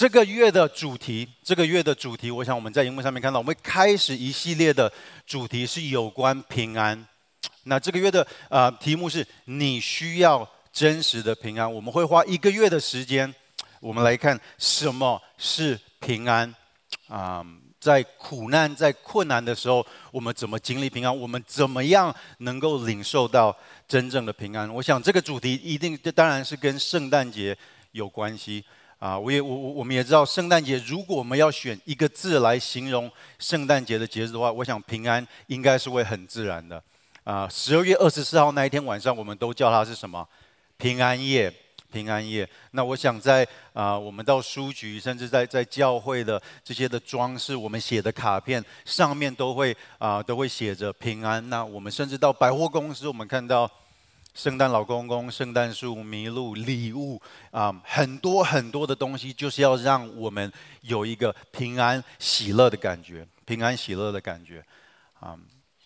这个月的主题，这个月的主题，我想我们在荧幕上面看到，我们开始一系列的主题是有关平安。那这个月的啊、呃、题目是你需要真实的平安。我们会花一个月的时间，我们来看什么是平安啊、在苦难、在困难的时候，我们怎么经历平安？我们怎么样能够领受到真正的平安？我想这个主题一定，这当然是跟圣诞节有关系。啊，我也我我我们也知道，圣诞节如果我们要选一个字来形容圣诞节的节日的话，我想平安应该是会很自然的。啊，十二月二十四号那一天晚上，我们都叫它是什么？平安夜，平安夜。那我想在啊，我们到书局，甚至在在教会的这些的装饰，我们写的卡片上面都会啊都会写着平安。那我们甚至到百货公司，我们看到。圣诞老公公、圣诞树、麋鹿、礼物啊，很多很多的东西，就是要让我们有一个平安喜乐的感觉，平安喜乐的感觉啊。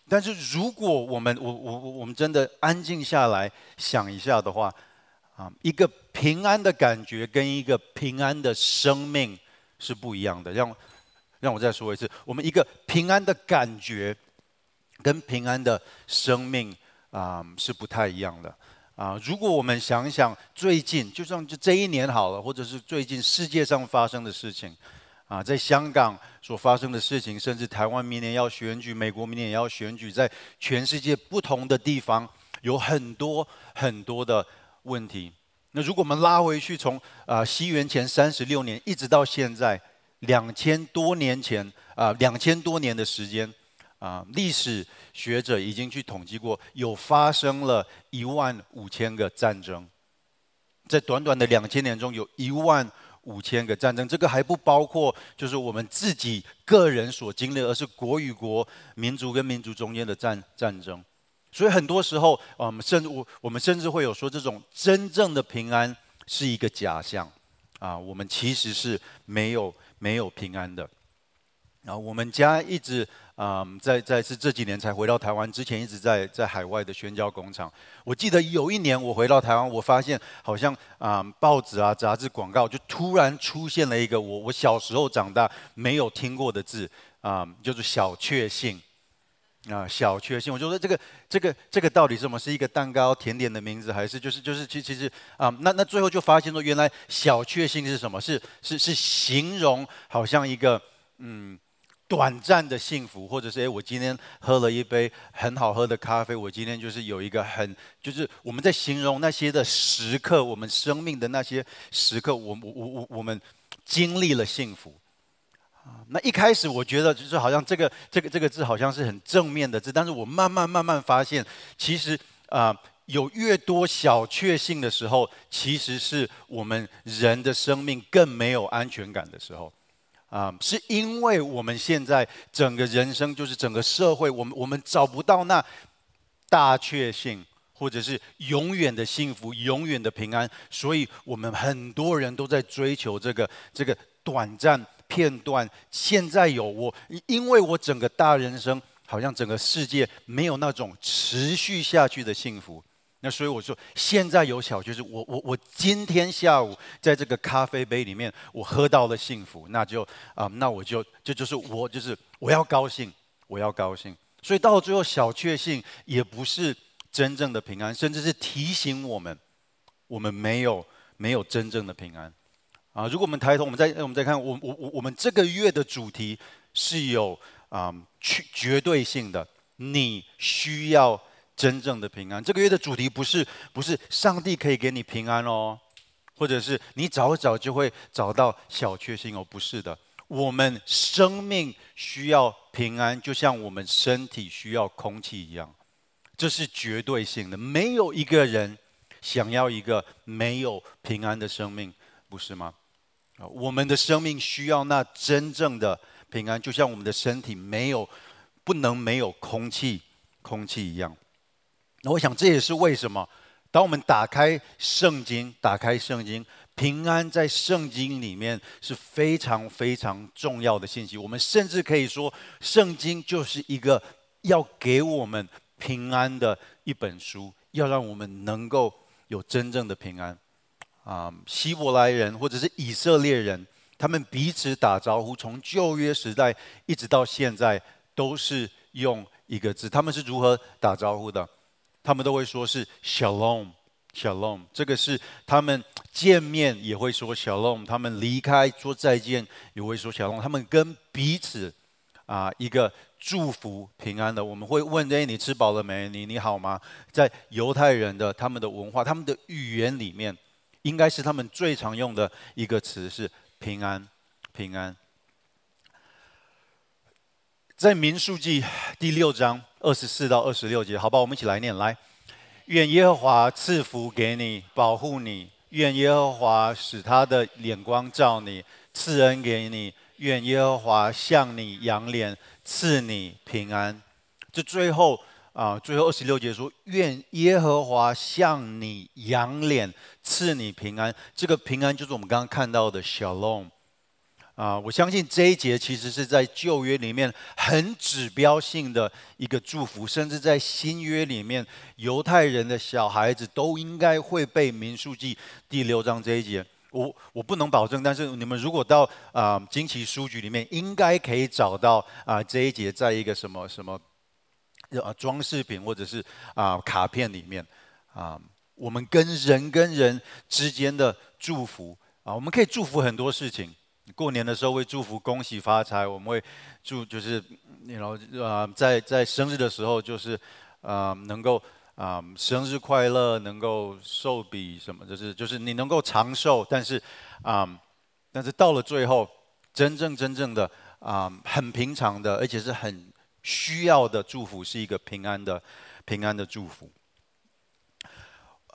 但是如果我们我我我们真的安静下来想一下的话啊，一个平安的感觉跟一个平安的生命是不一样的。让让我再说一次，我们一个平安的感觉跟平安的生命。啊、是不太一样的啊！如果我们想想最近，就算就这一年好了，或者是最近世界上发生的事情，啊，在香港所发生的事情，甚至台湾明年要选举，美国明年也要选举，在全世界不同的地方有很多很多的问题。那如果我们拉回去，从啊西元前三十六年一直到现在两千多年前啊两千多年的时间。啊，历史学者已经去统计过，有发生了一万五千个战争，在短短的两千年中，有一万五千个战争。这个还不包括就是我们自己个人所经历，而是国与国、民族跟民族中间的战战争。所以很多时候，我们甚至我我们甚至会有说，这种真正的平安是一个假象啊，我们其实是没有没有平安的。然后我们家一直。嗯，在在是这几年才回到台湾，之前一直在在海外的宣教工厂。我记得有一年我回到台湾，我发现好像啊、嗯、报纸啊杂志广告就突然出现了一个我我小时候长大没有听过的字啊、嗯，就是小确幸啊小确幸。我就说这个这个这个到底是什么？是一个蛋糕甜点的名字，还是就是就是其其实啊、那那最后就发现说原来小确幸是什么？是是是形容好像一个嗯。短暂的幸福，或者是诶，我今天喝了一杯很好喝的咖啡，我今天就是有一个很，就是我们在形容那些的时刻，我们生命的那些时刻，我我我我们经历了幸福。那一开始我觉得就是好像这个这个这个字好像是很正面的字，但是我慢慢慢慢发现，其实啊，有越多小确幸的时候，其实是我们人的生命更没有安全感的时候。啊，是因为我们现在整个人生，就是整个社会，我们我们找不到那大确幸，或者是永远的幸福、永远的平安，所以我们很多人都在追求这个这个短暂片段。现在有我，因为我整个大人生，好像整个世界没有那种持续下去的幸福。那所以我说，现在有小就是我我我今天下午在这个咖啡杯里面，我喝到了幸福，那就啊、那我就这就，是我就是我要高兴，我要高兴。所以到最后，小确幸也不是真正的平安，甚至是提醒我们，我们没有没有真正的平安啊。如果我们抬头，我们再我们再看，我我我我们这个月的主题是有啊绝绝对性的，你需要。真正的平安，这个月的主题不是不是上帝可以给你平安哦，或者是你早早就会找到小确幸哦，不是的，我们生命需要平安，就像我们身体需要空气一样，这是绝对性的，没有一个人想要一个没有平安的生命，不是吗？啊，我们的生命需要那真正的平安，就像我们的身体没有不能没有空气空气一样。那我想这也是为什么，当我们打开圣经，打开圣经，平安在圣经里面是非常非常重要的信息。我们甚至可以说，圣经就是一个要给我们平安的一本书，要让我们能够有真正的平安。啊，希伯来人或者是以色列人，他们彼此打招呼，从旧约时代一直到现在都是用一个字。他们是如何打招呼的？他们都会说是 Shalom，Shalom。这个是他们见面也会说 Shalom，他们离开说再见也会说 Shalom。他们跟彼此啊一个祝福平安的。我们会问：哎，你吃饱了没？你你好吗？在犹太人的他们的文化、他们的语言里面，应该是他们最常用的一个词是。平安，平安。在民数记第六章二十四到二十六节，好吧，我们一起来念。来，愿耶和华赐福给你，保护你；愿耶和华使他的脸光照你，赐恩给你；愿耶和华向你仰脸，赐你平安。这最后啊，最后二十六节说：愿耶和华向你仰脸。赐你平安，这个平安就是我们刚刚看到的 Shalom 啊！我相信这一节其实是在旧约里面很指标性的一个祝福，甚至在新约里面，犹太人的小孩子都应该会被民数记第六章这一节。我我不能保证，但是你们如果到啊惊奇书局里面，应该可以找到啊这一节在一个什么什么呃装饰品或者是啊卡片里面啊。我们跟人跟人之间的祝福啊，我们可以祝福很多事情。过年的时候会祝福恭喜发财，我们会祝就是，然后啊，在在生日的时候就是啊，能够啊生日快乐，能够寿比什么，就是就是你能够长寿。但是啊，但是到了最后，真正真正的啊很平常的，而且是很需要的祝福，是一个平安的平安的祝福。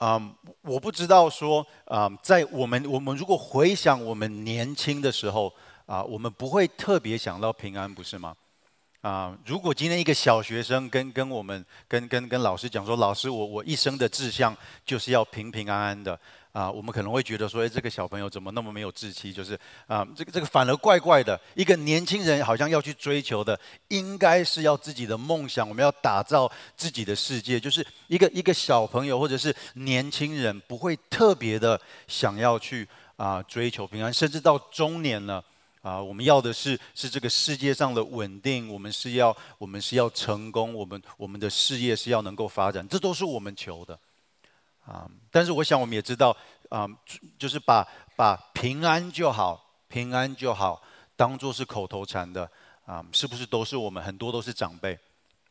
嗯我不知道说啊在我们我们如果回想我们年轻的时候啊我们不会特别想到平安，不是吗？啊如果今天一个小学生跟跟我们跟跟跟老师讲说，老师，我我一生的志向就是要平平安安的。啊，我们可能会觉得说，哎，这个小朋友怎么那么没有志气？就是啊，这个这个反而怪怪的。一个年轻人好像要去追求的，应该是要自己的梦想，我们要打造自己的世界。就是一个一个小朋友或者是年轻人，不会特别的想要去啊追求平安，甚至到中年了啊，我们要的是是这个世界上的稳定，我们是要我们是要成功，我们我们的事业是要能够发展，这都是我们求的。啊，但是我想我们也知道，啊，就是把把平安就好，平安就好，当做是口头禅的，啊，是不是都是我们很多都是长辈，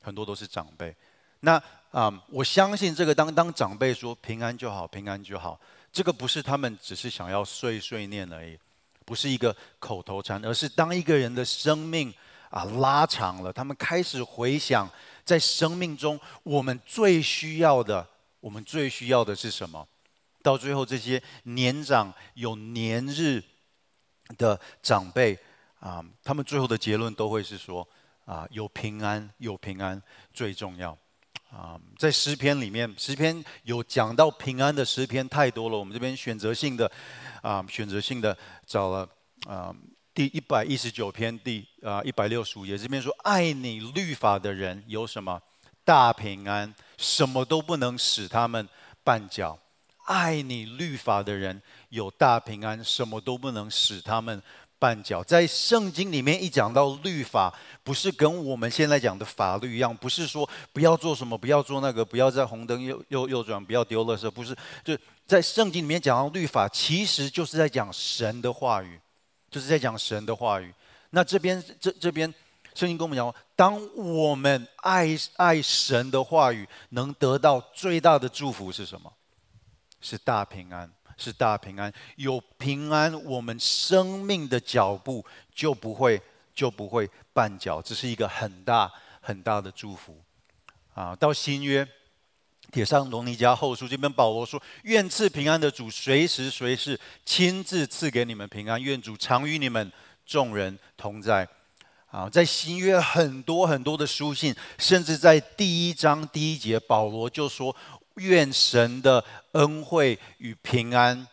很多都是长辈。那啊，我相信这个当当长辈说平安就好，平安就好，这个不是他们只是想要碎碎念而已，不是一个口头禅，而是当一个人的生命啊拉长了，他们开始回想在生命中我们最需要的。我们最需要的是什么？到最后，这些年长有年日的长辈啊，他们最后的结论都会是说啊，有平安，有平安最重要啊。在诗篇里面，诗篇有讲到平安的诗篇太多了，我们这边选择性的啊，选择性的找了啊，第一百一十九篇第啊一百六十五页，这边说爱你律法的人有什么？大平安，什么都不能使他们绊脚。爱你律法的人有大平安，什么都不能使他们绊脚。在圣经里面一讲到律法，不是跟我们现在讲的法律一样，不是说不要做什么，不要做那个，不要在红灯右右右转，不要丢垃圾，不是。就在圣经里面讲到律法，其实就是在讲神的话语，就是在讲神的话语。那这边这这边。圣经跟我们讲，当我们爱爱神的话语，能得到最大的祝福是什么？是大平安，是大平安。有平安，我们生命的脚步就不会就不会绊脚，这是一个很大很大的祝福。啊，到新约，铁上罗尼加后书这边保罗说：“愿赐平安的主，随时随地亲自赐给你们平安。愿主常与你们众人同在。”啊，在新约很多很多的书信，甚至在第一章第一节，保罗就说：“愿神的恩惠与平安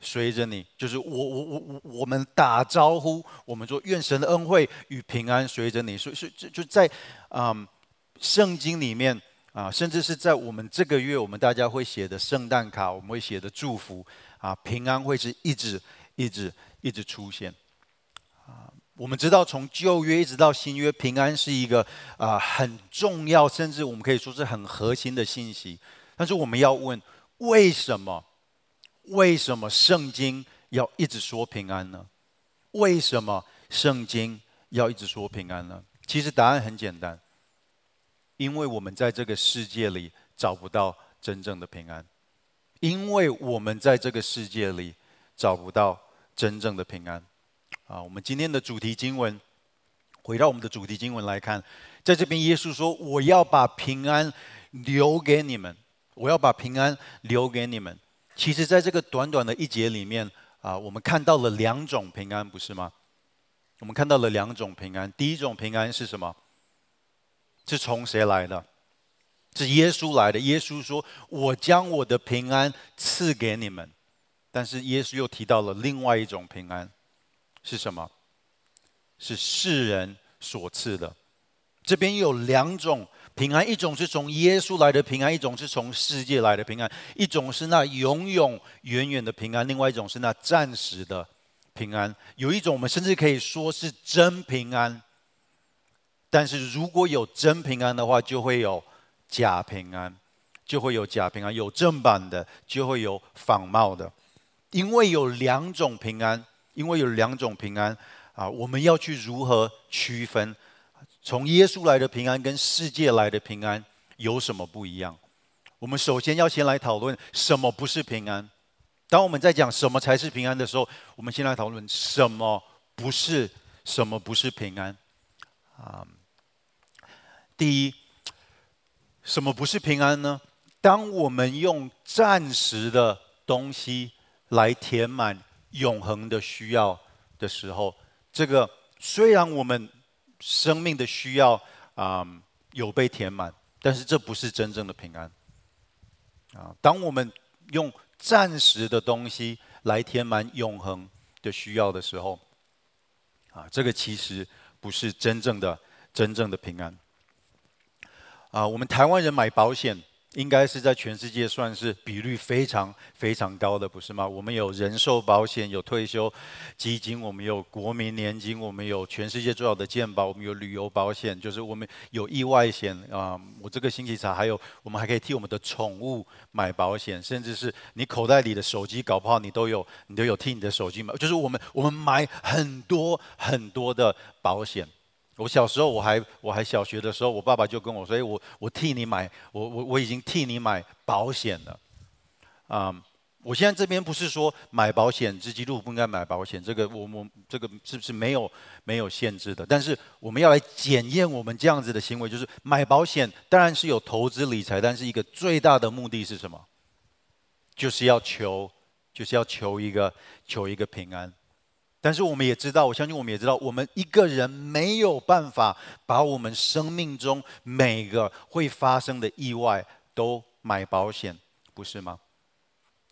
随着你。”就是我我我我我们打招呼，我们说：“愿神的恩惠与平安随着你。”所以，所以就就在、嗯，圣经里面啊，甚至是在我们这个月，我们大家会写的圣诞卡，我们会写的祝福啊，平安会是一直一直一直出现。我们知道，从旧约一直到新约，平安是一个啊、很重要，甚至我们可以说是很核心的信息。但是我们要问，为什么？为什么圣经要一直说平安呢？为什么圣经要一直说平安呢？其实答案很简单，因为我们在这个世界里找不到真正的平安，因为我们在这个世界里找不到真正的平安。啊，我们今天的主题经文，回到我们的主题经文来看，在这边耶稣说：“我要把平安留给你们，我要把平安留给你们。”其实，在这个短短的一节里面，啊，我们看到了两种平安，不是吗？我们看到了两种平安。第一种平安是什么？是从谁来的？是耶稣来的。耶稣说：“我将我的平安赐给你们。”但是耶稣又提到了另外一种平安。是什么？是世人所赐的。这边有两种平安，一种是从耶稣来的平安，一种是从世界来的平安。一种是那永永远远的平安，另外一种是那暂时的平安。有一种我们甚至可以说是真平安。但是如果有真平安的话，就会有假平安，就会有假平安。有正版的，就会有仿冒的。因为有两种平安。因为有两种平安啊，我们要去如何区分？从耶稣来的平安跟世界来的平安有什么不一样？我们首先要先来讨论什么不是平安。当我们在讲什么才是平安的时候，我们先来讨论什么不是什么不是平安啊。第一，什么不是平安呢？当我们用暂时的东西来填满。永恒的需要的时候，这个虽然我们生命的需要啊、有被填满，但是这不是真正的平安啊。当我们用暂时的东西来填满永恒的需要的时候，啊，这个其实不是真正的真正的平安啊。我们台湾人买保险。应该是在全世界算是比率非常非常高的，不是吗？我们有人寿保险，有退休基金，我们有国民年金，我们有全世界最好的健保，我们有旅游保险，就是我们有意外险啊、我这个星期查，还有我们还可以替我们的宠物买保险，甚至是你口袋里的手机，搞不好你都有，你都有替你的手机买。就是我们我们买很多很多的保险。我小时候，我还我还小学的时候，我爸爸就跟我说：“哎，我我替你买，我我我已经替你买保险了。”啊，我现在这边不是说买保险是基督徒不应该买保险，这个我我这个是不是没有没有限制的？但是我们要来检验我们这样子的行为，就是买保险当然是有投资理财，但是一个最大的目的是什么？就是要求就是要求一个求一个平安。但是我们也知道，我相信我们也知道，我们一个人没有办法把我们生命中每个会发生的意外都买保险，不是吗？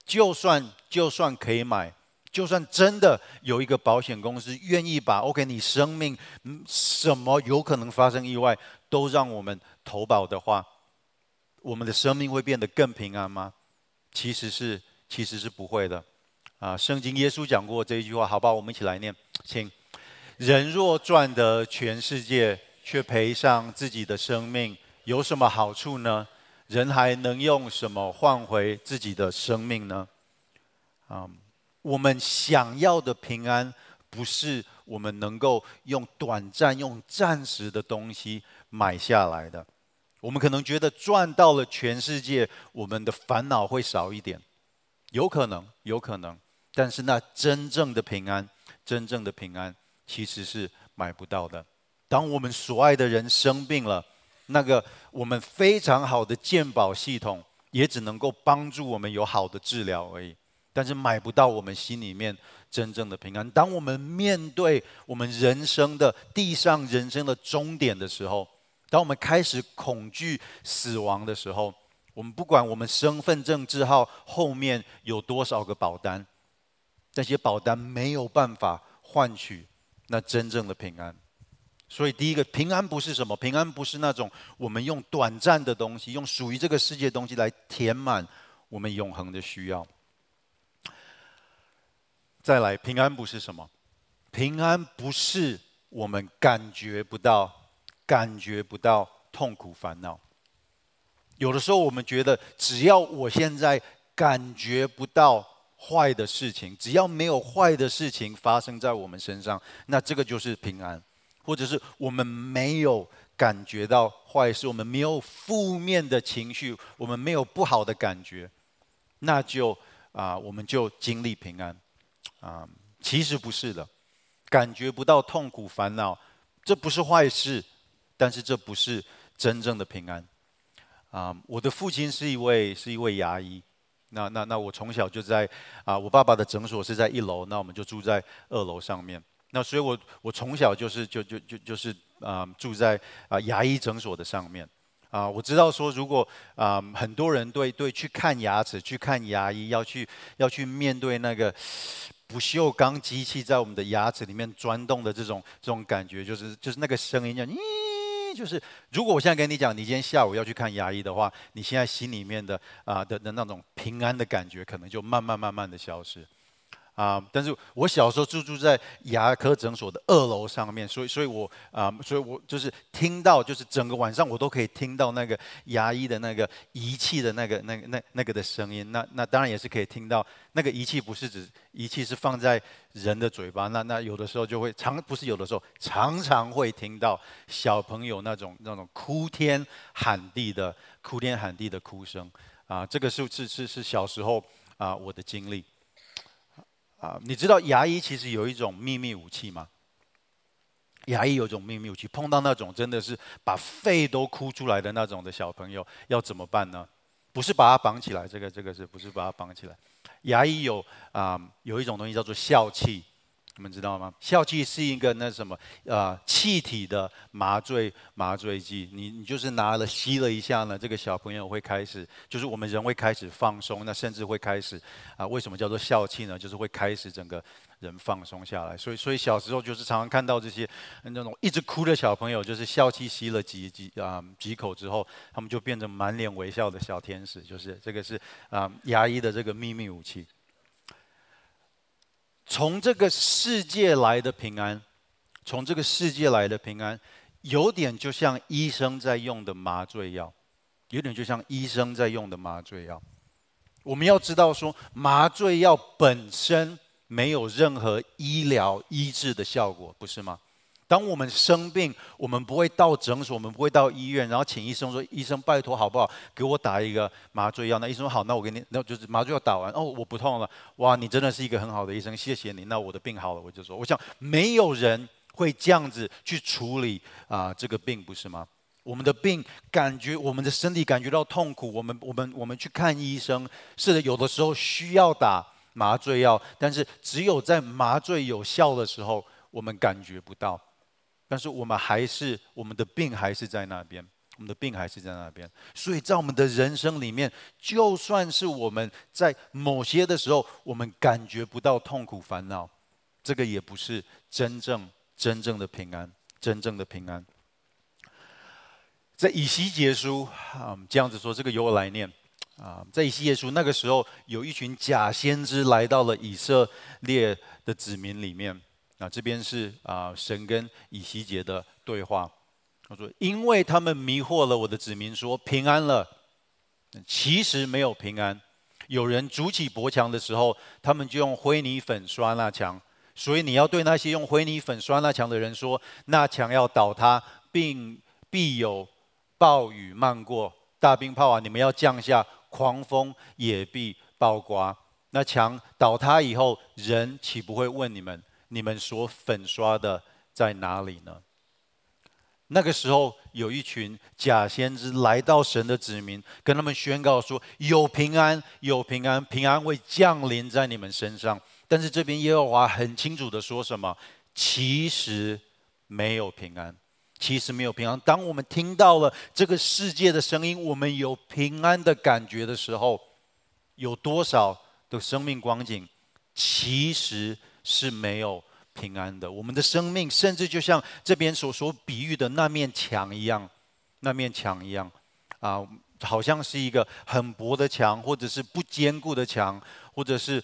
就算就算可以买，就算真的有一个保险公司愿意把 OK 你生命什么有可能发生意外都让我们投保的话，我们的生命会变得更平安吗？其实是其实是不会的。啊，圣经耶稣讲过这一句话，好吧，我们一起来念，请。人若赚得全世界，却赔上自己的生命，有什么好处呢？人还能用什么换回自己的生命呢？啊，我们想要的平安，不是我们能够用短暂、用暂时的东西买下来的。我们可能觉得赚到了全世界，我们的烦恼会少一点，有可能，有可能。但是那真正的平安，真正的平安其实是买不到的。当我们所爱的人生病了，那个我们非常好的健保系统也只能够帮助我们有好的治疗而已，但是买不到我们心里面真正的平安。当我们面对我们人生的地上人生的终点的时候，当我们开始恐惧死亡的时候，我们不管我们身份证字号后面有多少个保单。那些保单没有办法换取那真正的平安，所以第一个平安不是什么？平安不是那种我们用短暂的东西，用属于这个世界的东西来填满我们永恒的需要。再来，平安不是什么？平安不是我们感觉不到，感觉不到痛苦烦恼。有的时候，我们觉得只要我现在感觉不到坏的事情，只要没有坏的事情发生在我们身上，那这个就是平安；或者是我们没有感觉到坏事，我们没有负面的情绪，我们没有不好的感觉，那就啊，我们就经历平安啊。其实不是的，感觉不到痛苦烦恼，这不是坏事，但是这不是真正的平安。啊，我的父亲是一位是一位牙医，那那那我从小就在啊，我爸爸的诊所是在一楼，那我们就住在二楼上面。那所以我我从小就是就就就就是啊住在啊牙医诊所的上面。啊，我知道说如果啊很多人对对去看牙齿去看牙医要去要去面对那个不锈钢机器在我们的牙齿里面钻动的这种这种感觉，就是就是那个声音叫咦。就是，如果我现在跟你讲，你今天下午要去看牙医的话，你现在心里面的啊、的的那种平安的感觉，可能就慢慢慢慢的消失。啊、但是我小时候就住在牙科诊所的二楼上面，所以，所以我啊、所以我就是听到，就是整个晚上我都可以听到那个牙医的那个仪器的那个、那个、那那个的声音。那那当然也是可以听到，那个仪器不是指仪器是放在人的嘴巴，那那有的时候就会常不是有的时候常常会听到小朋友那种那种哭天喊地的哭天喊地的哭声啊！这个是是是是小时候啊我的经历。啊，你知道牙医其实有一种秘密武器吗？牙医有一种秘密武器，碰到那种真的是把肺都哭出来的那种的小朋友，要怎么办呢？不是把他绑起来，这个这个是不是把他绑起来？牙医有啊，有一种东西叫做笑气。你们知道吗？笑气是一个那什么呃气体的麻醉麻醉剂，你你就是拿了吸了一下呢，这个小朋友会开始，就是我们人会开始放松，那甚至会开始啊，为什么叫做笑气呢？就是会开始整个人放松下来。所以所以小时候就是常常看到这些那种一直哭的小朋友，就是笑气吸了几几啊几口之后，他们就变成满脸微笑的小天使，就是这个是啊牙医的这个秘密武器。从这个世界来的平安，从这个世界来的平安，有点就像医生在用的麻醉药，有点就像医生在用的麻醉药。我们要知道说，麻醉药本身没有任何医疗医治的效果，不是吗？当我们生病，我们不会到诊所，我们不会到医院，然后请医生说：“医生，拜托好不好，给我打一个麻醉药。”那医生说：“好，那我给你，那就是麻醉药打完，哦，我不痛了。”哇，你真的是一个很好的医生，谢谢你。那我的病好了，我就说，我想没有人会这样子去处理啊、这个病，不是吗？我们的病感觉，我们的身体感觉到痛苦，我们我们我们去看医生，是的，有的时候需要打麻醉药，但是只有在麻醉有效的时候，我们感觉不到。但是我们还是，我们的病还是在那边，我们的病还是在那边。所以在我们的人生里面，就算是我们在某些的时候，我们感觉不到痛苦烦恼，这个也不是真正真正的平安，真正的平安。在以西结书啊，这样子说，这个由我来念啊，在以西结书那个时候，有一群假先知来到了以色列的子民里面。那这边是啊，神跟以西结的对话。他说：“因为他们迷惑了我的子民，说平安了，其实没有平安。有人筑起薄墙的时候，他们就用灰泥粉刷那墙。所以你要对那些用灰泥粉刷那墙的人说：那墙要倒塌，并必有暴雨漫过，大冰雹啊，你们要降下，狂风也必包刮。那墙倒塌以后，人岂不会问你们？”你们所粉刷的在哪里呢？那个时候有一群假先知来到神的子民，跟他们宣告说：有平安，有平安，平安会降临在你们身上。但是这边耶和华很清楚的说什么？其实没有平安，其实没有平安。当我们听到了这个世界的声音，我们有平安的感觉的时候，有多少的生命光景，其实。是没有平安的。我们的生命甚至就像这边所所比喻的那面墙一样，那面墙一样，啊，好像是一个很薄的墙，或者是不坚固的墙，或者是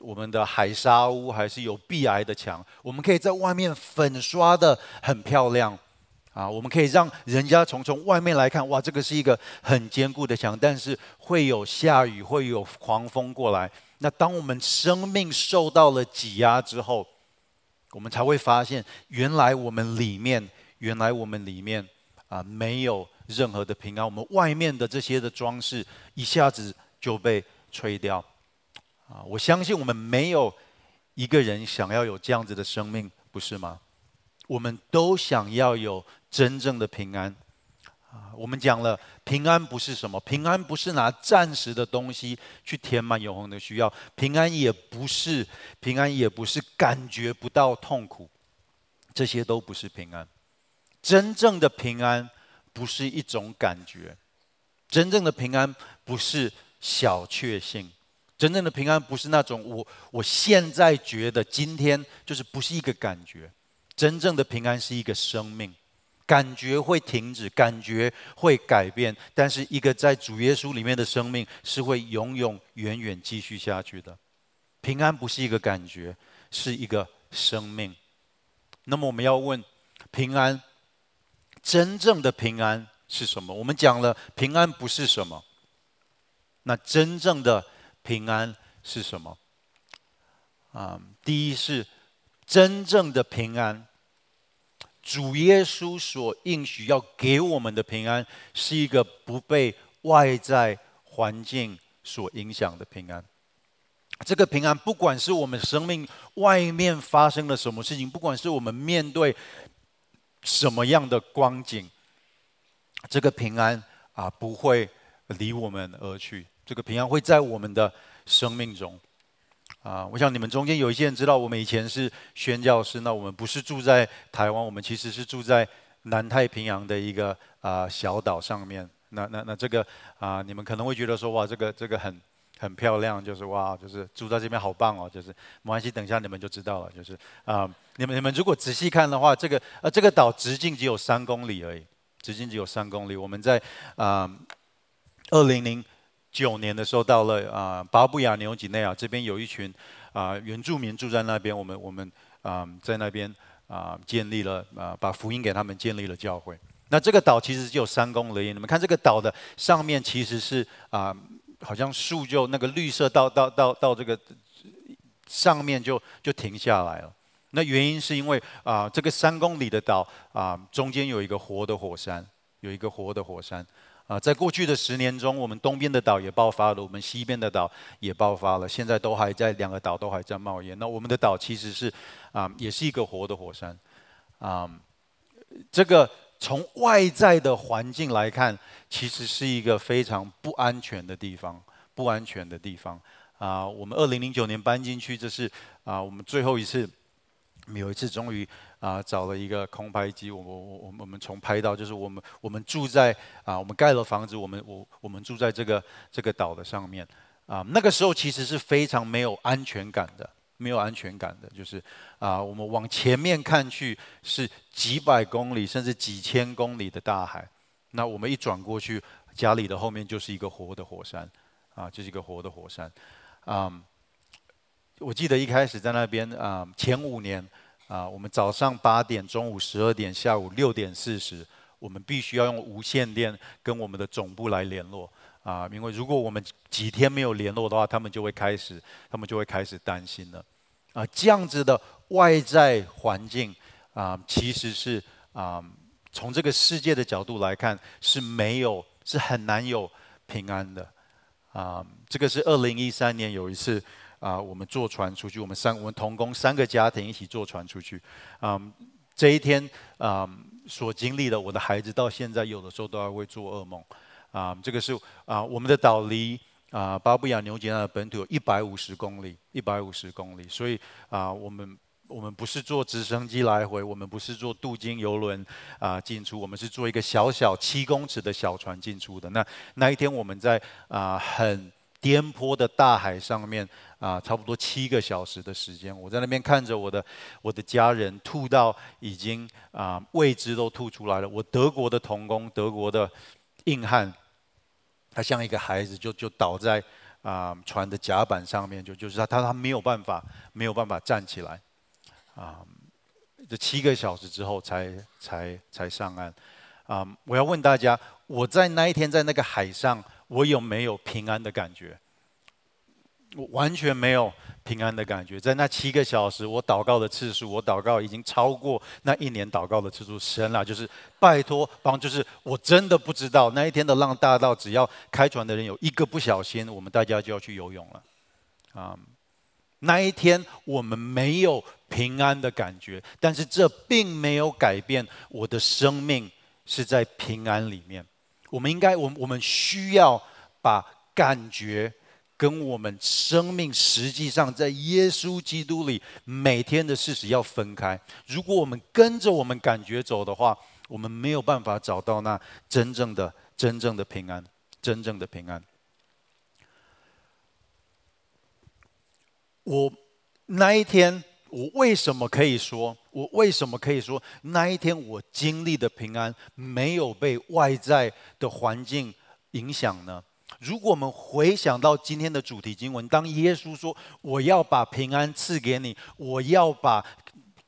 我们的海沙屋还是有壁癌的墙，我们可以在外面粉刷的很漂亮，啊，我们可以让人家从从外面来看，哇，这个是一个很坚固的墙，但是会有下雨，会有狂风过来。那当我们生命受到了挤压之后，我们才会发现，原来我们里面，原来我们里面啊，没有任何的平安。我们外面的这些的装饰，一下子就被吹掉。啊，我相信我们没有一个人想要有这样子的生命，不是吗？我们都想要有真正的平安。啊，我们讲了，平安不是什么，平安不是拿暂时的东西去填满永恒的需要，平安也不是，平安也不是感觉不到痛苦，这些都不是平安。真正的平安不是一种感觉，真正的平安不是小确幸。真正的平安不是那种我我现在觉得今天就是不是一个感觉，真正的平安是一个生命，感觉会停止，感觉会改变，但是一个在主耶稣里面的生命是会永永远远继续下去的。平安不是一个感觉，是一个生命。那么我们要问，平安真正的平安是什么？我们讲了，平安不是什么，那真正的。平安是什么？啊，第一是真正的平安。主耶稣所应许要给我们的平安，是一个不被外在环境所影响的平安。这个平安，不管是我们生命外面发生了什么事情，不管是我们面对什么样的光景，这个平安啊，不会离我们而去。这个平安会在我们的生命中，啊，我想你们中间有一些人知道，我们以前是宣教师，那我们不是住在台湾，我们其实是住在南太平洋的一个啊小岛上面。那那那这个啊，你们可能会觉得说，哇，这个这个很很漂亮，就是哇，就是住在这边好棒哦，就是没关系，等一下你们就知道了，就是啊，你们你们如果仔细看的话，这个呃这个岛直径只有三公里而已，直径只有三公里。我们在啊二零零。九年的时候到了啊，巴布亚纽几内亚这边有一群啊原住民住在那边，我们我们啊在那边啊建立了啊把福音给他们建立了教会。那这个岛其实只有三公里，你们看这个岛的上面其实是啊好像树就那个绿色到到到到这个上面就就停下来了。那原因是因为啊这个三公里的岛啊中间有一个活的火山，有一个活的火山。啊，在过去的十年中，我们东边的岛也爆发了，我们西边的岛也爆发了，现在都还在两个岛都还在冒烟。那我们的岛其实是啊，也是一个活的火山。啊，这个从外在的环境来看，其实是一个非常不安全的地方，不安全的地方。啊，我们二零零九年搬进去，这是啊，我们最后一次，有一次终于。啊，找了一个空拍机，我我我我我们从拍到，就是我们我们住在啊，我们盖了房子，我们我我们住在这个这个岛的上面，啊，那个时候其实是非常没有安全感的，没有安全感的，就是啊，我们往前面看去是几百公里甚至几千公里的大海，那我们一转过去，家里的后面就是一个活的火山，啊，就是一个活的火山，啊，我记得一开始在那边啊，前五年。啊，我们早上八点、中午十二点、下午六点四十，我们必须要用无线电跟我们的总部来联络啊，因为如果我们几天没有联络的话，他们就会开始，他们就会开始担心了。啊，这样子的外在环境啊，其实是啊，从这个世界的角度来看是没有，是很难有平安的。啊，这个是二零一三年有一次。啊，我们坐船出去，我们三我们同工三个家庭一起坐船出去。啊，这一天啊所经历的，我的孩子到现在有的时候都还会做噩梦。啊，这个是啊我们的岛离啊巴布亚纽几内亚的本土有一百五十公里，一百五十公里。所以啊，我们我们不是坐直升机来回，我们不是坐镀金游轮啊进出，我们是坐一个小小七公尺的小船进出的。那那一天我们在啊很颠簸的大海上面。啊，差不多七个小时的时间，我在那边看着我的我的家人吐到已经啊胃汁都吐出来了。我德国的童工，德国的硬汉，他像一个孩子就就倒在啊、船的甲板上面，就就是他他他没有办法没有办法站起来，啊、这七个小时之后才才才上岸，啊、我要问大家，我在那一天在那个海上，我有没有平安的感觉？我完全没有平安的感觉，在那七个小时，我祷告的次数，我祷告已经超过那一年祷告的次数。神啊，就是拜托帮，就是我真的不知道那一天的浪大到，只要开船的人有一个不小心，我们大家就要去游泳了。啊，那一天我们没有平安的感觉，但是这并没有改变我的生命是在平安里面。我们应该，我我们需要把感觉。跟我们生命实际上在耶稣基督里每天的事实要分开。如果我们跟着我们感觉走的话，我们没有办法找到那真正的、真正的平安，真正的平安。我那一天，我为什么可以说，我为什么可以说那一天我经历的平安没有被外在的环境影响呢？如果我们回想到今天的主题经文，当耶稣说：“我要把平安赐给你，我要把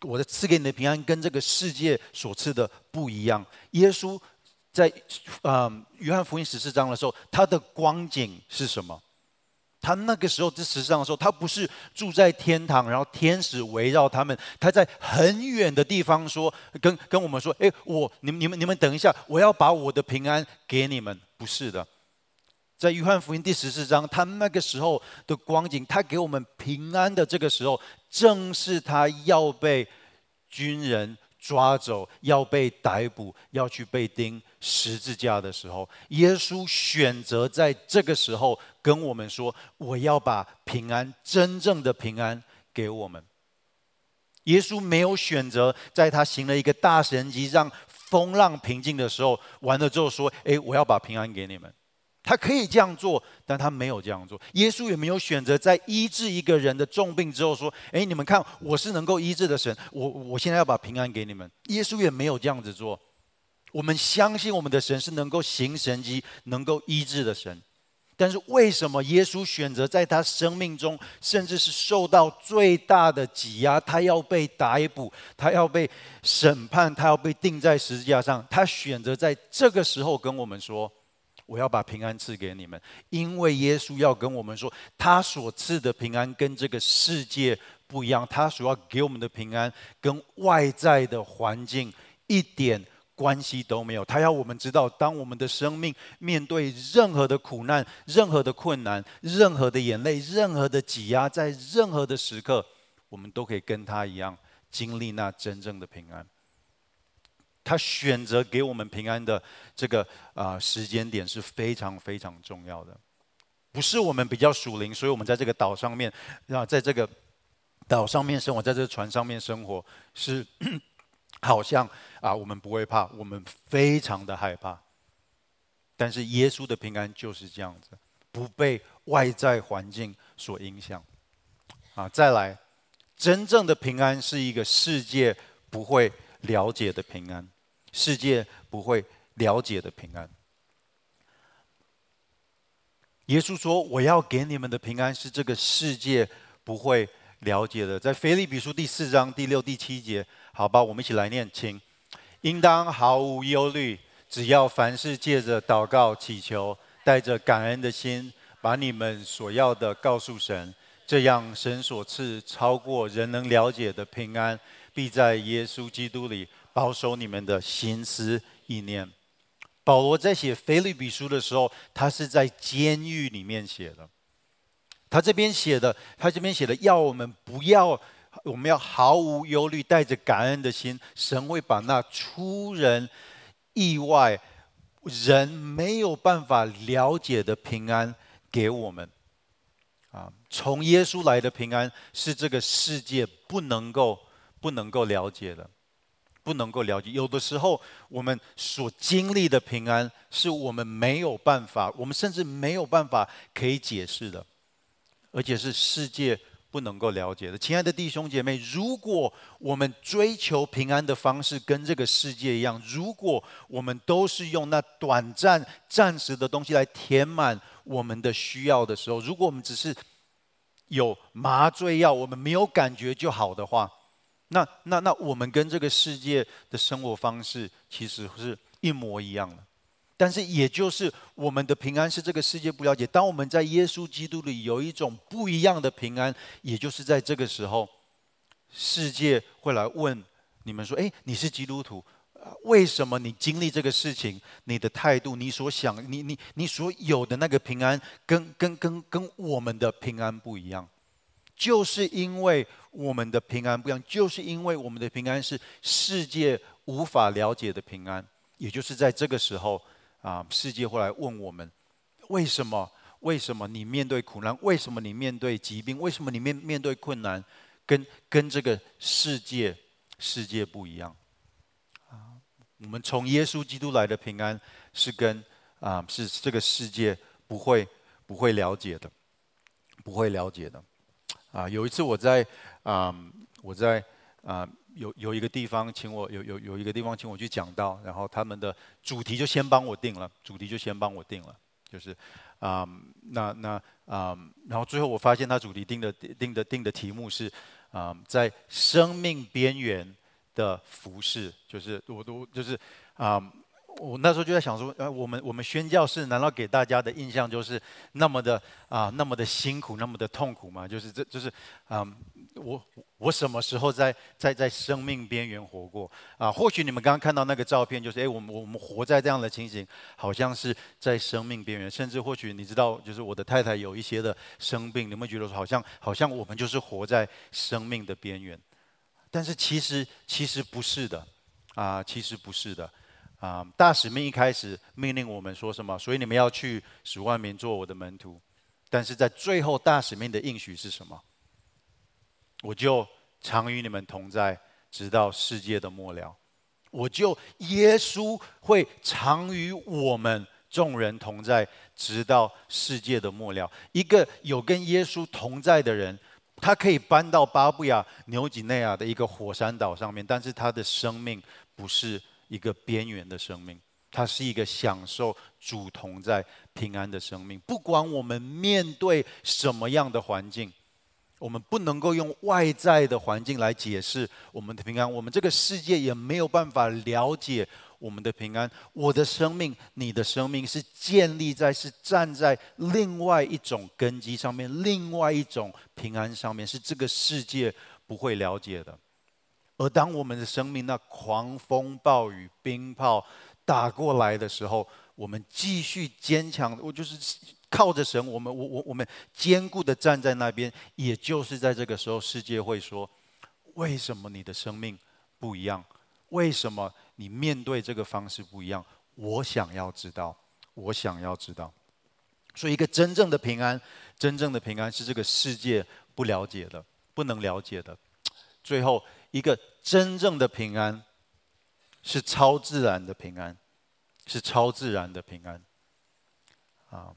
我的赐给你的平安跟这个世界所赐的不一样。”耶稣在嗯、约翰福音十四章的时候，他的光景是什么？他那个时候在十四章的时候，他不是住在天堂，然后天使围绕他们，他在很远的地方说，跟跟我们说：“哎，我你们你们你们等一下，我要把我的平安给你们。”不是的。在约翰福音第十四章，他那个时候的光景，他给我们平安的这个时候，正是他要被军人抓走，要被逮捕，要去被钉十字架的时候，耶稣选择在这个时候跟我们说：“我要把平安，真正的平安给我们。”耶稣没有选择在他行了一个大神迹，让风浪平静的时候，完了之后说：“诶，我要把平安给你们。”他可以这样做，但他没有这样做。耶稣也没有选择在医治一个人的重病之后说：“哎，你们看，我是能够医治的神，我我现在要把平安给你们。”耶稣也没有这样子做。我们相信我们的神是能够行神迹、能够医治的神。但是为什么耶稣选择在他生命中，甚至是受到最大的挤压，他要被逮捕，他要被审判，他要被钉在十字架上，他选择在这个时候跟我们说？我要把平安赐给你们，因为耶稣要跟我们说，他所赐的平安跟这个世界不一样，他所要给我们的平安跟外在的环境一点关系都没有。他要我们知道，当我们的生命面对任何的苦难、任何的困难、任何的眼泪、任何的挤压，在任何的时刻，我们都可以跟他一样经历那真正的平安。他选择给我们平安的这个啊时间点是非常非常重要的，不是我们比较属灵，所以我们在这个岛上面啊，在这个岛上面生活，在这个船上面生活，是好像啊我们不会怕，我们非常的害怕。但是耶稣的平安就是这样子，不被外在环境所影响。啊，再来，真正的平安是一个世界不会了解的平安。世界不会了解的平安。耶稣说：“我要给你们的平安是这个世界不会了解的。”在腓立比书第四章第六、第七节，好吧，我们一起来念，请：应当毫无忧虑，只要凡事借着祷告、祈求，带着感恩的心，把你们所要的告诉神，这样神所赐超过人能了解的平安，必在耶稣基督里。保守你们的心思意念。保罗在写腓立比书的时候，他是在监狱里面写的。他这边写的，他这边写的，要我们不要，我们要毫无忧虑，带着感恩的心，神会把那出人意外、人没有办法了解的平安给我们。啊，从耶稣来的平安是这个世界不能够、不能够了解的。不能够了解，有的时候我们所经历的平安，是我们没有办法，我们甚至没有办法可以解释的，而且是世界不能够了解的。亲爱的弟兄姐妹，如果我们追求平安的方式跟这个世界一样，如果我们都是用那短暂、暂时的东西来填满我们的需要的时候，如果我们只是有麻醉药，我们没有感觉就好的话，那那那我们跟这个世界的生活方式其实是一模一样的。但是，也就是我们的平安是这个世界不了解。当我们在耶稣基督里有一种不一样的平安，也就是在这个时候，世界会来问你们说：“诶，你是基督徒，为什么你经历这个事情？你的态度，你所想，你你你所有的那个平安，跟跟跟跟我们的平安不一样，就是因为我们的平安不一样，就是因为我们的平安是世界无法了解的平安，也就是在这个时候。”啊！世界会来问我们：为什么？为什么你面对苦难？为什么你面对疾病？为什么你面面对困难？跟跟这个世界世界不一样啊！我们从耶稣基督来的平安是跟啊是这个世界不会不会了解的，不会了解的啊！有一次我在啊我在啊。有有一个地方请我有有有一个地方请我去讲到，然后他们的主题就先帮我定了，主题就先帮我定了，就是啊、嗯、那那啊、嗯，然后最后我发现他主题定的定的定的题目是啊、嗯、在生命边缘的服侍，就是我都就是啊。嗯我那时候就在想说，呃，我们我们宣教士难道给大家的印象就是那么的啊，那么的辛苦，那么的痛苦吗？就是这就是啊，我我什么时候在在在生命边缘活过啊？或许你们刚刚看到那个照片，就是哎，我们我们活在这样的情形，好像是在生命边缘，甚至或许你知道，就是我的太太有一些的生病，你们觉得说好像好像我们就是活在生命的边缘，但是其实其实不是的啊，其实不是的。啊，大使命一开始命令我们说什么？所以你们要去使万民做我的门徒。但是在最后，大使命的应许是什么？我就常与你们同在，直到世界的末了。我就耶稣会常与我们众人同在，直到世界的末了。一个有跟耶稣同在的人，他可以搬到巴布亚纽几内亚的一个火山岛上面，但是他的生命不是。一个边缘的生命，他是一个享受主同在平安的生命。不管我们面对什么样的环境，我们不能够用外在的环境来解释我们的平安。我们这个世界也没有办法了解我们的平安。我的生命，你的生命是建立在，是站在另外一种根基上面，另外一种平安上面，是这个世界不会了解的。而当我们的生命那狂风暴雨、冰炮打过来的时候，我们继续坚强，我就是靠着神，我们我我我们坚固的站在那边。也就是在这个时候，世界会说：为什么你的生命不一样？为什么你面对这个方式不一样？我想要知道，我想要知道。所以，一个真正的平安，真正的平安是这个世界不了解的，不能了解的。最后。一个真正的平安，是超自然的平安，是超自然的平安。啊，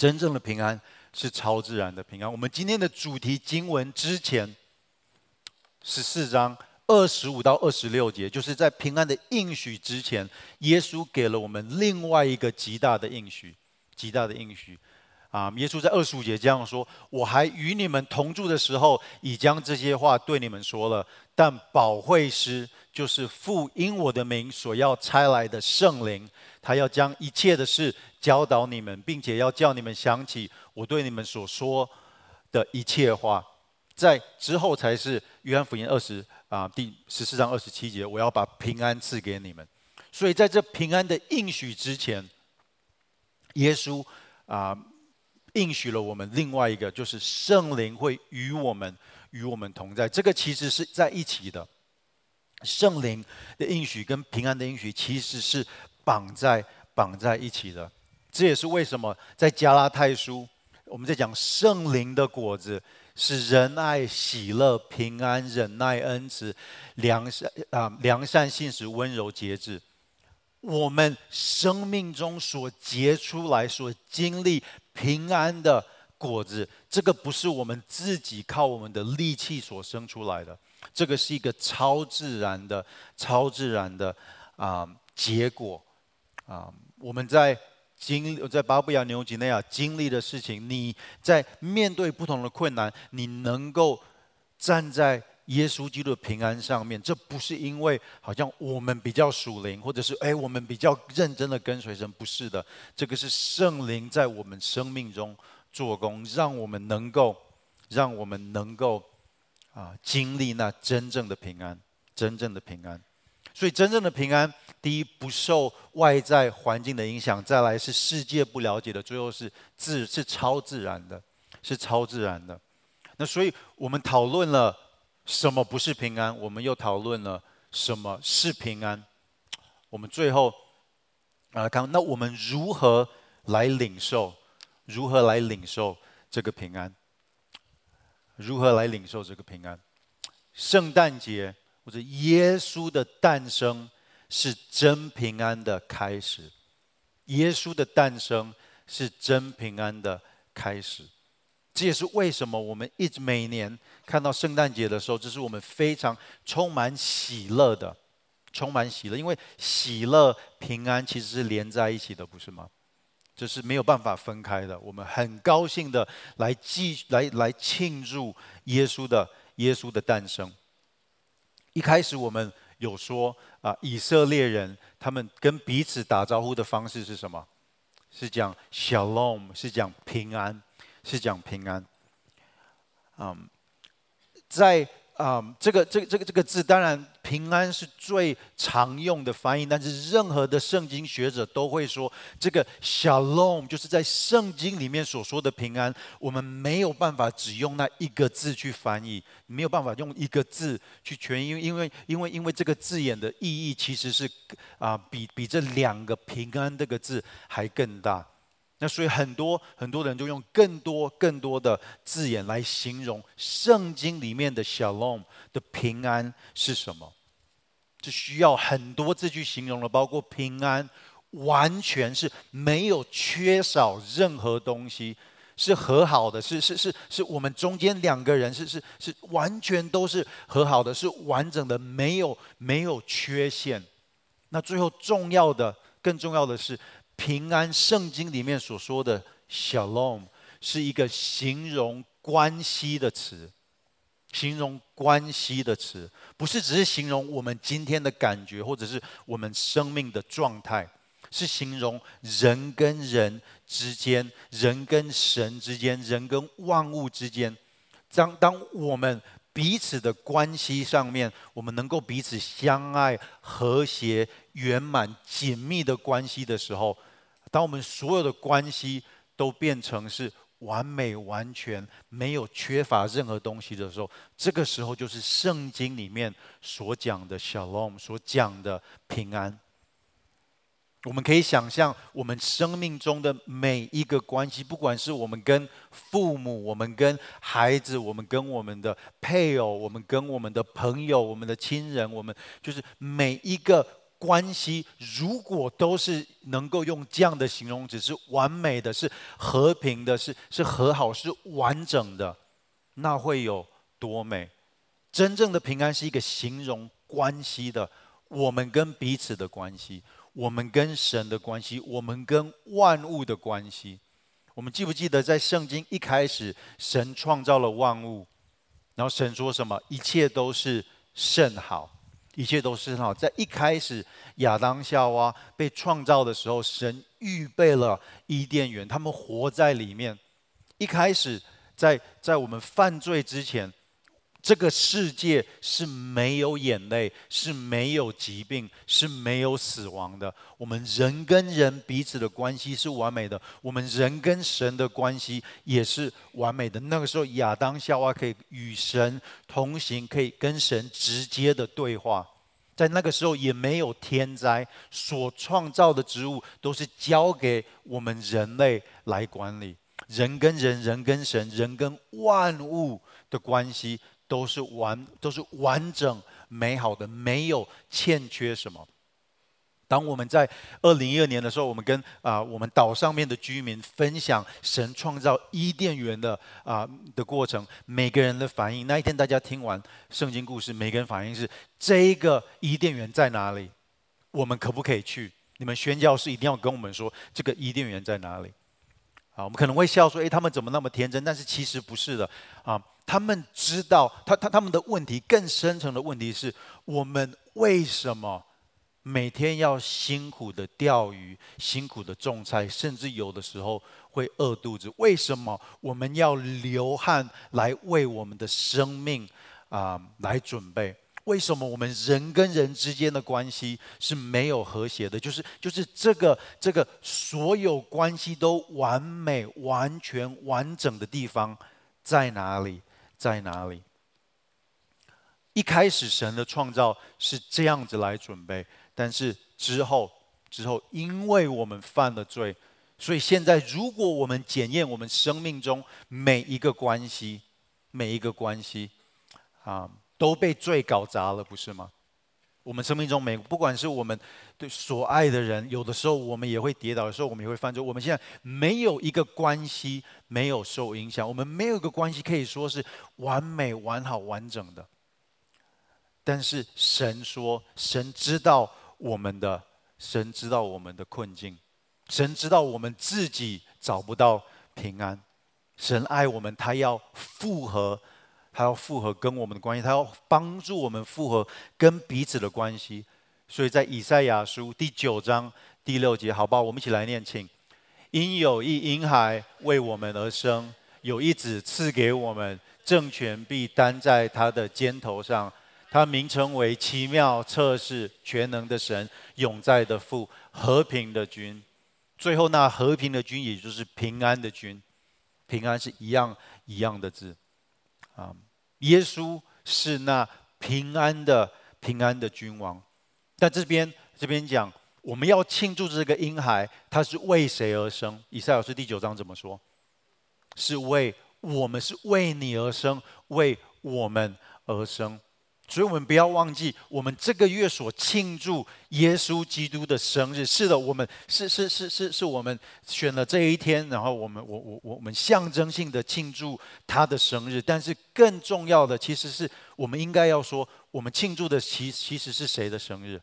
真正的平安是超自然的平安。我们今天的主题经文之前十四章二十五到二十六节，就是在平安的应许之前，耶稣给了我们另外一个极大的应许，极大的应许。啊，耶稣在二十五节这样说：“我还与你们同住的时候，已将这些话对你们说了。但保惠师就是父因我的名所要差来的圣灵，他要将一切的事教导你们，并且要叫你们想起我对你们所说的一切话。在之后才是约翰福音二十啊第十四章二十七节，我要把平安赐给你们。所以在这平安的应许之前，耶稣啊。”应许了我们另外一个，就是圣灵会与我们与我们同在。这个其实是在一起的。圣灵的应许跟平安的应许其实是绑在绑在一起的。这也是为什么在加拉太书，我们在讲圣灵的果子是仁爱、喜乐、平安、忍耐、恩慈、良善啊，良善、信实、温柔、节制。我们生命中所结出来、所经历平安的果子，这个不是我们自己靠我们的力气所生出来的，这个是一个超自然的、超自然的啊、结果。啊、我们在经在巴布亚纽几内亚经历的事情，你在面对不同的困难，你能够站在耶稣基督的平安上面，这不是因为好像我们比较属灵，或者是哎我们比较认真的跟随神，不是的，这个是圣灵在我们生命中做工，让我们能够，让我们能够啊经历那真正的平安，真正的平安。所以真正的平安，第一不受外在环境的影响，再来是世界不了解的，最后是自是超自然的，是超自然的。那所以我们讨论了什么不是平安，我们又讨论了什么是平安。我们最后啊看，那我们如何来领受？如何来领受这个平安？如何来领受这个平安？圣诞节。或者耶稣的诞生是真平安的开始，耶稣的诞生是真平安的开始，这也是为什么我们一直每年看到圣诞节的时候，这是我们非常充满喜乐的，充满喜乐，因为喜乐平安其实是连在一起的，不是吗？这是没有办法分开的。我们很高兴的来记来来庆祝耶稣的耶稣的诞生。一开始我们有说啊，以色列人他们跟彼此打招呼的方式是什么？是讲 Shalom，是讲平安，是讲平安。嗯，在。啊、这个这个这个这个字，当然平安是最常用的翻译，但是任何的圣经学者都会说，这个 Shalom 就是在圣经里面所说的平安，我们没有办法只用那一个字去翻译，没有办法用一个字去全，因为因为因为因为这个字眼的意义其实是啊，比比这两个平安这个字还更大。那所以很多很多人就用更多更多的字眼来形容圣经里面的 Shalom 的平安是什么？这需要很多字去形容了，包括平安完全是没有缺少任何东西，是和好的，是是是是我们中间两个人是是是完全都是和好的，是完整的，没有没有缺陷。那最后重要的，更重要的是。平安，圣经里面所说的 Shalom 是一个形容关系的词，形容关系的词，不是只是形容我们今天的感觉，或者是我们生命的状态，是形容人跟人之间，人跟神之间，人跟万物之间。当当我们彼此的关系上面，我们能够彼此相爱、和谐、圆满、紧密的关系的时候。当我们所有的关系都变成是完美、完全没有缺乏任何东西的时候，这个时候就是圣经里面所讲的 Shalom，所讲的平安。我们可以想象，我们生命中的每一个关系，不管是我们跟父母、我们跟孩子、我们跟我们的配偶、我们跟我们的朋友、我们的亲人，我们就是每一个。关系如果都是能够用这样的形容词，是完美的，是和平的，是是和好，是完整的，那会有多美？真正的平安是一个形容关系的，我们跟彼此的关系，我们跟神的关系，我们跟万物的关系。我们记不记得在圣经一开始，神创造了万物，然后神说什么？一切都是甚好。一切都是很好。在一开始，亚当夏娃被创造的时候，神预备了伊甸园，他们活在里面。一开始，在在我们犯罪之前。这个世界是没有眼泪，是没有疾病，是没有死亡的。我们人跟人彼此的关系是完美的，我们人跟神的关系也是完美的。那个时候，亚当夏娃可以与神同行，可以跟神直接的对话。在那个时候，也没有天灾，所创造的植物都是交给我们人类来管理。人跟人，人跟神，人跟万物的关系。都是完，都是完整美好的，没有欠缺什么。当我们在二零一二年的时候，我们跟啊、我们岛上面的居民分享神创造伊甸园的啊、的过程，每个人的反应，那一天大家听完圣经故事，每个人反应是：这个伊甸园在哪里？我们可不可以去？你们宣教士一定要跟我们说这个伊甸园在哪里。啊，我们可能会笑说，诶，他们怎么那么天真？但是其实不是的啊，他们知道，他他他们的问题更深层的问题是我们为什么？每天要辛苦的钓鱼，辛苦的种菜，甚至有的时候会饿肚子。为什么我们要流汗来为我们的生命啊、来准备？为什么我们人跟人之间的关系是没有和谐的？就是就是这个这个所有关系都完美、完全、完整的地方在哪里？在哪里？一开始神的创造是这样子来准备。但是之后，之后，因为我们犯了罪，所以现在，如果我们检验我们生命中每一个关系，每一个关系，啊，都被罪搞砸了，不是吗？我们生命中每，不管是我们对所爱的人，有的时候我们也会跌倒，有时候我们也会犯罪。我们现在没有一个关系没有受影响，我们没有一个关系可以说是完美、完好、完整的。但是神说，神知道。我们的神知道我们的困境，神知道我们自己找不到平安，神爱我们，他要复合，他要复合跟我们的关系，他要帮助我们复合跟彼此的关系。所以在以赛亚书第九章第六节，好不好，我们一起来念，请。因有一婴孩为我们而生，有一子赐给我们，政权必担在他的肩头上。他名称为奇妙、策士、全能的神、永在的父、和平的君。最后那和平的君，也就是平安的君。平安是一样一样的字啊。耶稣是那平安的平安的君王。但这边这边讲，我们要庆祝这个婴孩，他是为谁而生？以赛老师第九章怎么说？是为我们，是为你而生，为我们而生。所以，我们不要忘记，我们这个月所庆祝耶稣基督的生日。是的，我们是是是是是我们选了这一天，然后我们我我我们象征性的庆祝他的生日。但是，更重要的，其实是我们应该要说，我们庆祝的其其实是谁的生日？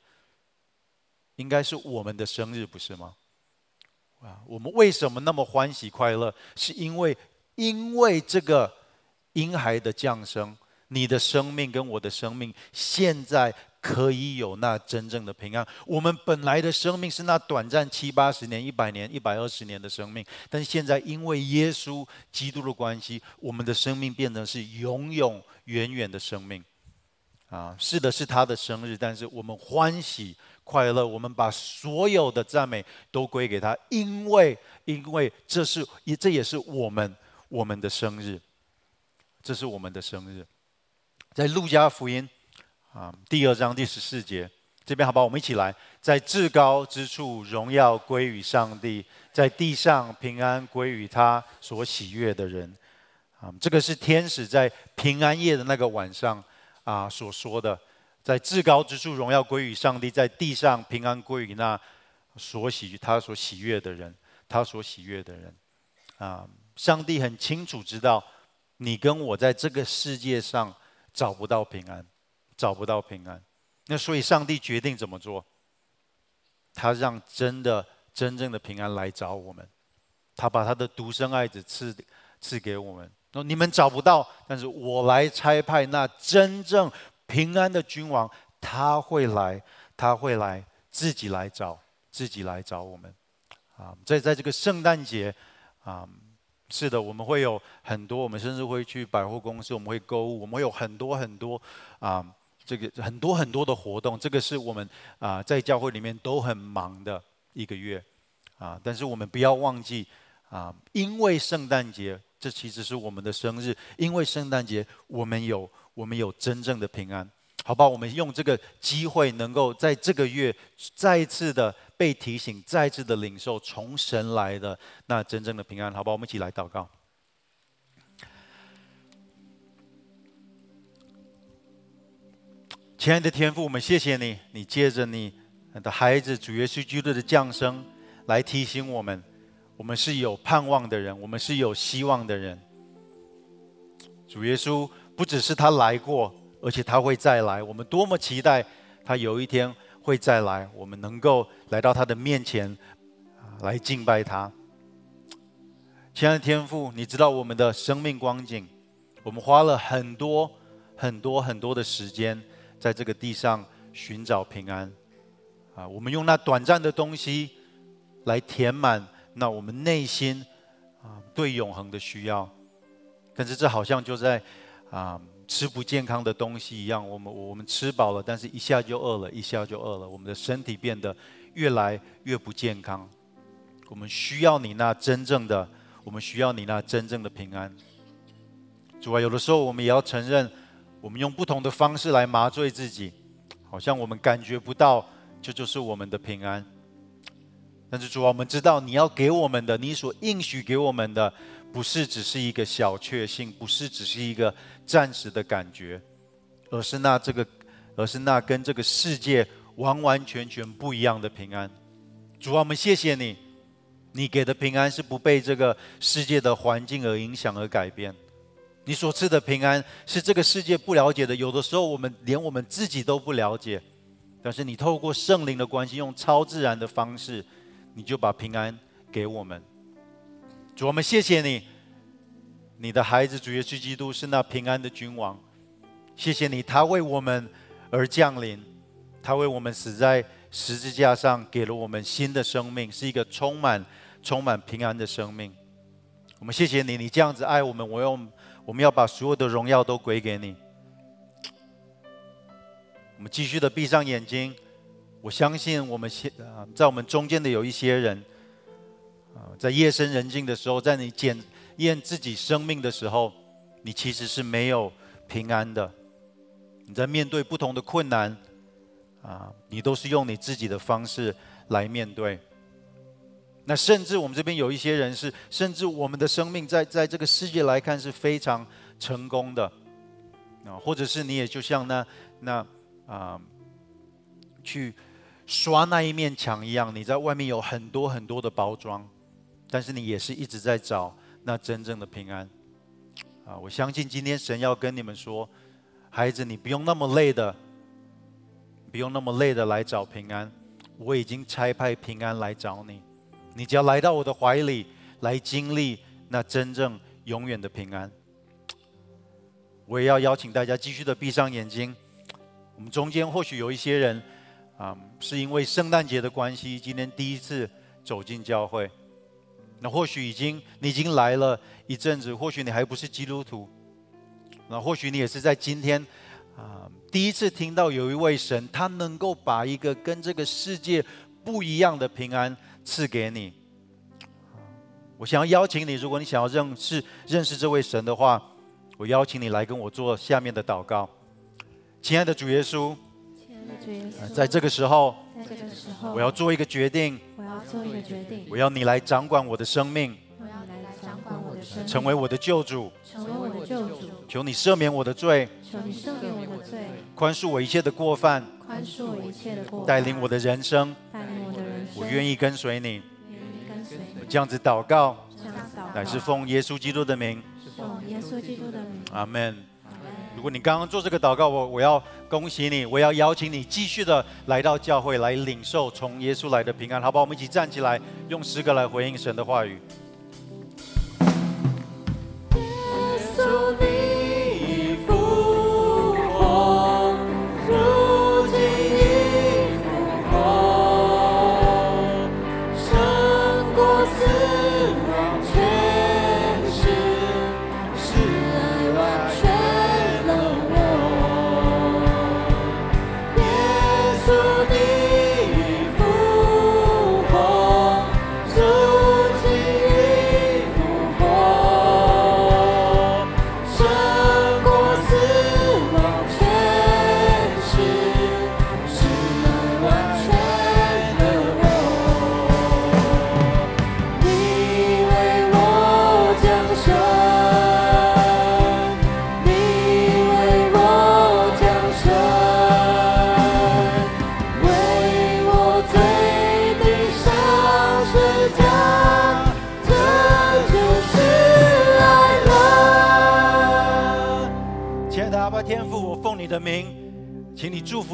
应该是我们的生日，不是吗？啊，我们为什么那么欢喜快乐？是因为因为这个婴孩的降生。你的生命跟我的生命，现在可以有那真正的平安。我们本来的生命是那短暂七八十年、一百年、一百二十年的生命，但现在因为耶稣基督的关系，我们的生命变成是永永远远的生命。啊，是的，是他的生日，但是我们欢喜快乐，我们把所有的赞美都归给他，因为因为这是也这也是我们我们的生日，这是我们的生日。在路加福音啊第二章第十四节这边，好不好？我们一起来，在至高之处荣耀归于上帝，在地上平安归于他所喜悦的人。啊，这个是天使在平安夜的那个晚上啊所说的，在至高之处荣耀归于上帝，在地上平安归于那所喜他所喜悦的人，他所喜悦的人。啊，上帝很清楚知道你跟我在这个世界上。找不到平安，找不到平安，那所以上帝决定怎么做？他让真的真正的平安来找我们，他把他的独生爱子赐赐给我们。那你们找不到，但是我来差派那真正平安的君王，他会来，他会来，自己来找，自己来找我们。啊，在在这个圣诞节，啊。是的，我们会有很多，我们甚至会去百货公司，我们会购物，我们会有很多很多啊，这个很多很多的活动。这个是我们啊在教会里面都很忙的一个月啊。但是我们不要忘记啊，因为圣诞节，这其实是我们的生日。因为圣诞节，我们有我们有真正的平安，好吧？我们用这个机会，能够在这个月再一次的。被提醒，再次的领受从神来的那真正的平安，好吧？我们一起来祷告。亲爱的天父，我们谢谢你，你借着你的孩子主耶稣基督的降生，来提醒我们，我们是有盼望的人，我们是有希望的人。主耶稣不只是他来过，而且他会再来，我们多么期待他有一天。会再来，我们能够来到他的面前，来敬拜他。亲爱的天父，你知道我们的生命光景，我们花了很多很多很多的时间在这个地上寻找平安，啊，我们用那短暂的东西来填满那我们内心啊对永恒的需要，但是这好像就在啊。吃不健康的东西一样，我们我们吃饱了，但是一下就饿了，一下就饿了。我们的身体变得越来越不健康。我们需要你那真正的，我们需要你那真正的平安。主啊，有的时候我们也要承认，我们用不同的方式来麻醉自己，好像我们感觉不到，这就，是我们的平安。但是主啊，我们知道你要给我们的，你所应许给我们的。不是只是一个小确幸，不是只是一个暂时的感觉，而是那这个，而是那跟这个世界完完全全不一样的平安。主啊，我们谢谢你，你给的平安是不被这个世界的环境而影响而改变。你所赐的平安是这个世界不了解的，有的时候我们连我们自己都不了解。但是你透过圣灵的关系，用超自然的方式，你就把平安给我们。主，我们谢谢你，你的孩子主耶稣基督是那平安的君王。谢谢你，他为我们而降临，他为我们死在十字架上，给了我们新的生命，是一个充满充满平安的生命。我们谢谢你，你这样子爱我们，我用我们要把所有的荣耀都归给你。我们继续的闭上眼睛，我相信我们现，在我们中间的有一些人。在夜深人静的时候，在你检验自己生命的时候，你其实是没有平安的。你在面对不同的困难，啊，你都是用你自己的方式来面对。那甚至我们这边有一些人是，甚至我们的生命在在这个世界来看是非常成功的，啊，或者是你也就像那那啊，去刷那一面墙一样，你在外面有很多很多的包装。但是你也是一直在找那真正的平安，啊！我相信今天神要跟你们说，孩子，你不用那么累的，不用那么累的来找平安，我已经差派平安来找你，你只要来到我的怀里，来经历那真正永远的平安。我也要邀请大家继续的闭上眼睛，我们中间或许有一些人，啊，是因为圣诞节的关系，今天第一次走进教会。那或许已经你已经来了一阵子，或许你还不是基督徒。那或许你也是在今天啊，第一次听到有一位神，他能够把一个跟这个世界不一样的平安赐给你。我想要邀请你，如果你想要认识认识这位神的话，我邀请你来跟我做下面的祷告。亲爱的主耶稣，在这个时候，我要做一个决定。我要做一个决定，我要你来掌管我的生命，我要你来掌管我的生命，成为我的救主，成为我的救主，求你赦免我的罪，求你赦免我的罪，宽恕我一切的过犯，宽恕我一切的过犯，带领我的人生，带领我的人生，我愿意跟随你，愿意跟随你，我这样子祷告，乃是奉耶稣基督的名，奉耶稣基督的名，阿门。如果你刚刚做这个祷告，我我要恭喜你，我要邀请你继续的来到教会来领受从耶稣来的平安，好不好？我们一起站起来，用诗歌来回应神的话语。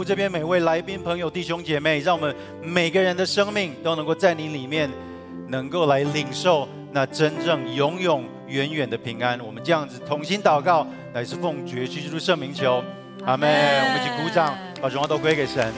这边每位来宾朋友、弟兄姐妹，让我们每个人的生命都能够在你里面，能够来领受那真正永永远远的平安。我们这样子同心祷告，乃是奉主耶稣基督圣名求，阿门。我们一起鼓掌，把荣耀都归给神。